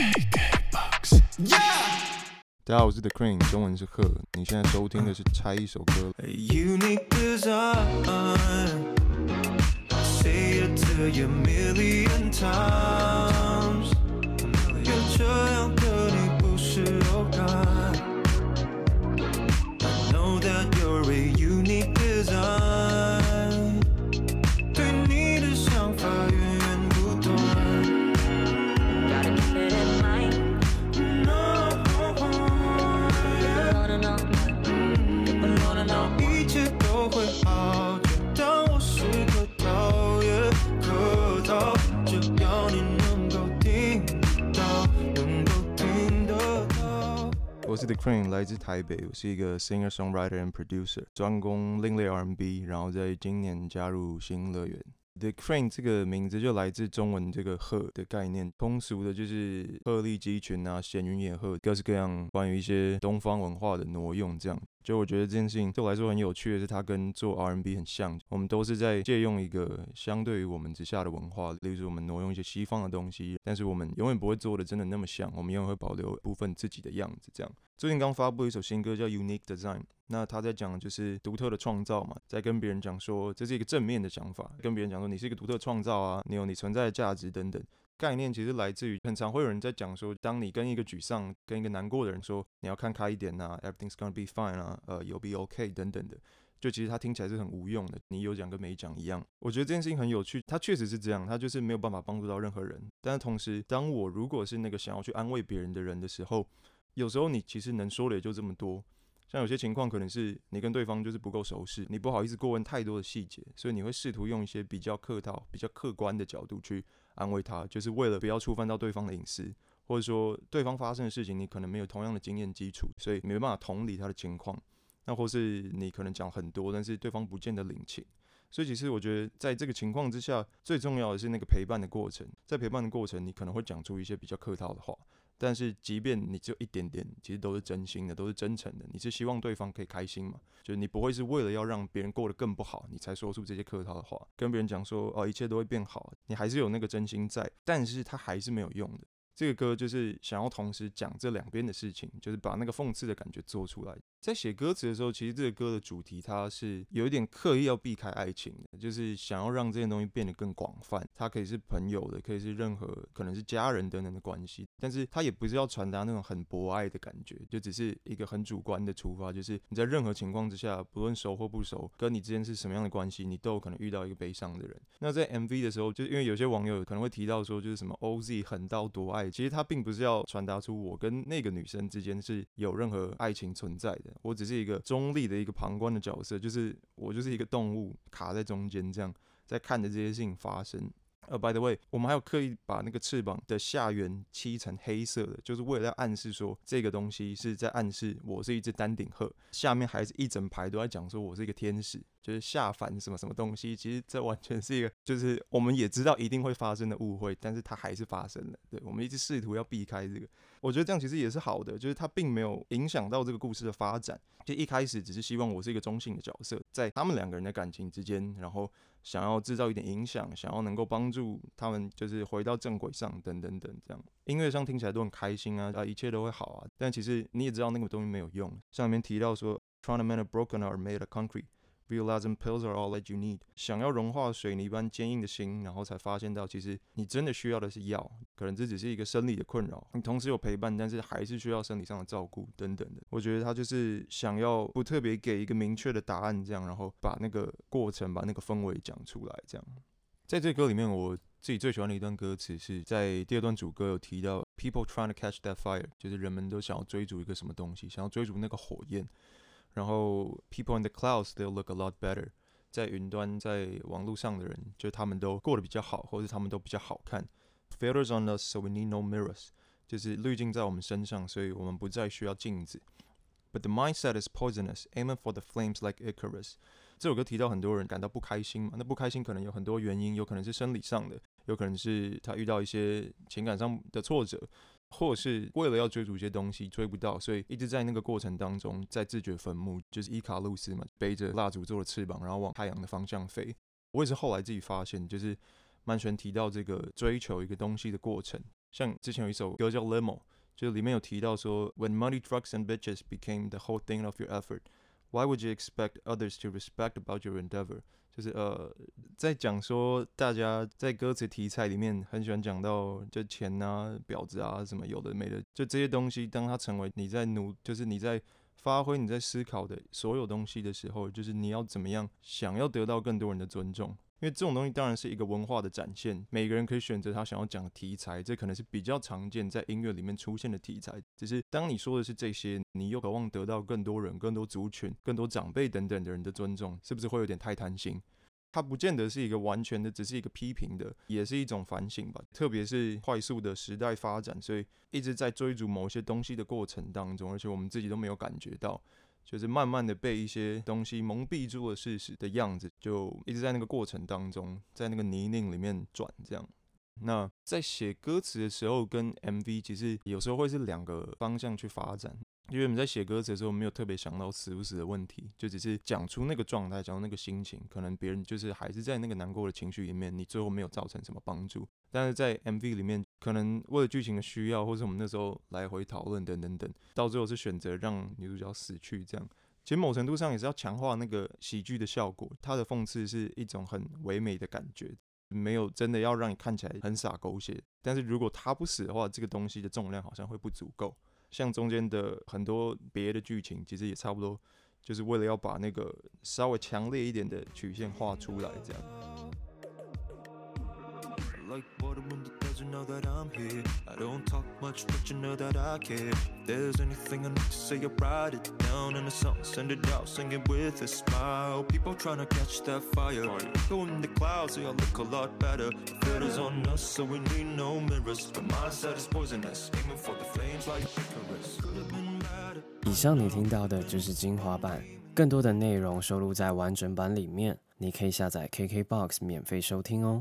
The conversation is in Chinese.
大家好，我是 The Crane，中文是贺。你现在收听的是拆一首歌。是 The Crane，来自台北，我是一个 singer songwriter and producer，专攻另类 R&B，然后在今年加入新乐园。The Crane 这个名字就来自中文这个鹤的概念，通俗的就是鹤立鸡群啊，闲云野鹤，各式各样关于一些东方文化的挪用这样。就我觉得这件事情对我来说很有趣的是，它跟做 R&B 很像，我们都是在借用一个相对于我们之下的文化，例如我们挪用一些西方的东西，但是我们永远不会做的真的那么像，我们永远会保留部分自己的样子。这样，最近刚发布一首新歌叫《Unique Design》，那他在讲的就是独特的创造嘛，在跟别人讲说这是一个正面的想法，跟别人讲说你是一个独特创造啊，你有你存在的价值等等。概念其实来自于很常会有人在讲说，当你跟一个沮丧、跟一个难过的人说你要看开一点呐、e v e r y t h i n g s gonna be fine 啊，呃有 be ok 等等的，就其实它听起来是很无用的，你有讲跟没讲一样。我觉得这件事情很有趣，它确实是这样，它就是没有办法帮助到任何人。但是同时，当我如果是那个想要去安慰别人的人的时候，有时候你其实能说的也就这么多。像有些情况可能是你跟对方就是不够熟识，你不好意思过问太多的细节，所以你会试图用一些比较客套、比较客观的角度去安慰他，就是为了不要触犯到对方的隐私，或者说对方发生的事情你可能没有同样的经验基础，所以没办法同理他的情况。那或是你可能讲很多，但是对方不见得领情。所以其实我觉得，在这个情况之下，最重要的是那个陪伴的过程。在陪伴的过程，你可能会讲出一些比较客套的话，但是即便你只有一点点，其实都是真心的，都是真诚的。你是希望对方可以开心嘛？就是你不会是为了要让别人过得更不好，你才说出这些客套的话，跟别人讲说哦一切都会变好，你还是有那个真心在，但是它还是没有用的。这个歌就是想要同时讲这两边的事情，就是把那个讽刺的感觉做出来。在写歌词的时候，其实这个歌的主题它是有一点刻意要避开爱情的，就是想要让这件东西变得更广泛。它可以是朋友的，可以是任何可能是家人等等的关系，但是它也不是要传达那种很博爱的感觉，就只是一个很主观的出发，就是你在任何情况之下，不论熟或不熟，跟你之间是什么样的关系，你都有可能遇到一个悲伤的人。那在 MV 的时候，就是因为有些网友可能会提到说，就是什么 OZ 狠到多爱，其实他并不是要传达出我跟那个女生之间是有任何爱情存在的，我只是一个中立的一个旁观的角色，就是我就是一个动物卡在中间，这样在看着这些事情发生。呃、b y the way，我们还有刻意把那个翅膀的下缘漆成黑色的，就是为了要暗示说这个东西是在暗示我是一只丹顶鹤，下面还是一整排都在讲说我是一个天使，就是下凡什么什么东西。其实这完全是一个，就是我们也知道一定会发生的误会，但是它还是发生了。对我们一直试图要避开这个，我觉得这样其实也是好的，就是它并没有影响到这个故事的发展。就一开始只是希望我是一个中性的角色，在他们两个人的感情之间，然后想要制造一点影响，想要能够帮助他们就是回到正轨上，等等等，这样音乐上听起来都很开心啊，啊，一切都会好啊。但其实你也知道那个东西没有用。上面提到说，trying to mend a broken or made concrete。Realize and pills are all that you need。想要融化水泥般坚硬的心，然后才发现到，其实你真的需要的是药，可能这只是一个生理的困扰。你同时有陪伴，但是还是需要生理上的照顾等等的。我觉得他就是想要不特别给一个明确的答案，这样，然后把那个过程、把那个氛围讲出来，这样。在这歌里面，我自己最喜欢的一段歌词是在第二段主歌有提到，People trying to catch that fire，就是人们都想要追逐一个什么东西，想要追逐那个火焰。然后，people in the clouds they'll look a lot better。在云端，在网络上的人，就他们都过得比较好，或者他们都比较好看。Filters on us, so we need no mirrors。就是滤镜在我们身上，所以我们不再需要镜子。But the mindset is poisonous, aiming for the flames like Icarus。这首歌提到很多人感到不开心嘛，那不开心可能有很多原因，有可能是生理上的，有可能是他遇到一些情感上的挫折，或者是为了要追逐一些东西追不到，所以一直在那个过程当中在自掘坟墓，就是伊卡路斯嘛，背着蜡烛做的翅膀，然后往太阳的方向飞。我也是后来自己发现，就是曼泉提到这个追求一个东西的过程，像之前有一首歌叫《Limo》，就里面有提到说，When money, drugs, and bitches became the whole thing of your effort, why would you expect others to respect about your endeavor？就是呃，在讲说大家在歌词题材里面很喜欢讲到就钱呐、婊子啊什么有的没的，就这些东西，当它成为你在努，就是你在发挥、你在思考的所有东西的时候，就是你要怎么样想要得到更多人的尊重。因为这种东西当然是一个文化的展现，每个人可以选择他想要讲的题材，这可能是比较常见在音乐里面出现的题材。只是当你说的是这些，你又渴望得到更多人、更多族群、更多长辈等等的人的尊重，是不是会有点太贪心？它不见得是一个完全的，只是一个批评的，也是一种反省吧。特别是快速的时代发展，所以一直在追逐某些东西的过程当中，而且我们自己都没有感觉到。就是慢慢的被一些东西蒙蔽住了事实的样子，就一直在那个过程当中，在那个泥泞里面转这样。那在写歌词的时候，跟 MV 其实有时候会是两个方向去发展。因为我们在写歌词的时候，没有特别想到死不死的问题，就只是讲出那个状态，讲出那个心情。可能别人就是还是在那个难过的情绪里面，你最后没有造成什么帮助。但是在 MV 里面，可能为了剧情的需要，或者我们那时候来回讨论等等等，到最后是选择让女主角死去。这样，其实某程度上也是要强化那个喜剧的效果。它的讽刺是一种很唯美的感觉，没有真的要让你看起来很傻狗血。但是如果他不死的话，这个东西的重量好像会不足够。像中间的很多别的剧情，其实也差不多，就是为了要把那个稍微强烈一点的曲线画出来，这样。You know that I'm here. I don't talk much, but you know that I care. If there's anything I need to say, I write it down in a song, send it out, sing it with a smile. People trying to catch that fire. Go in the clouds, so I look a lot better. The filter's on us, so we need no mirrors. The mindset is poisonous, aiming for the flames like Icarus. Could have been better. 以上你听到的就是精华版，更多的内容收录在完整版里面，你可以下载 KKBOX 免费收听哦。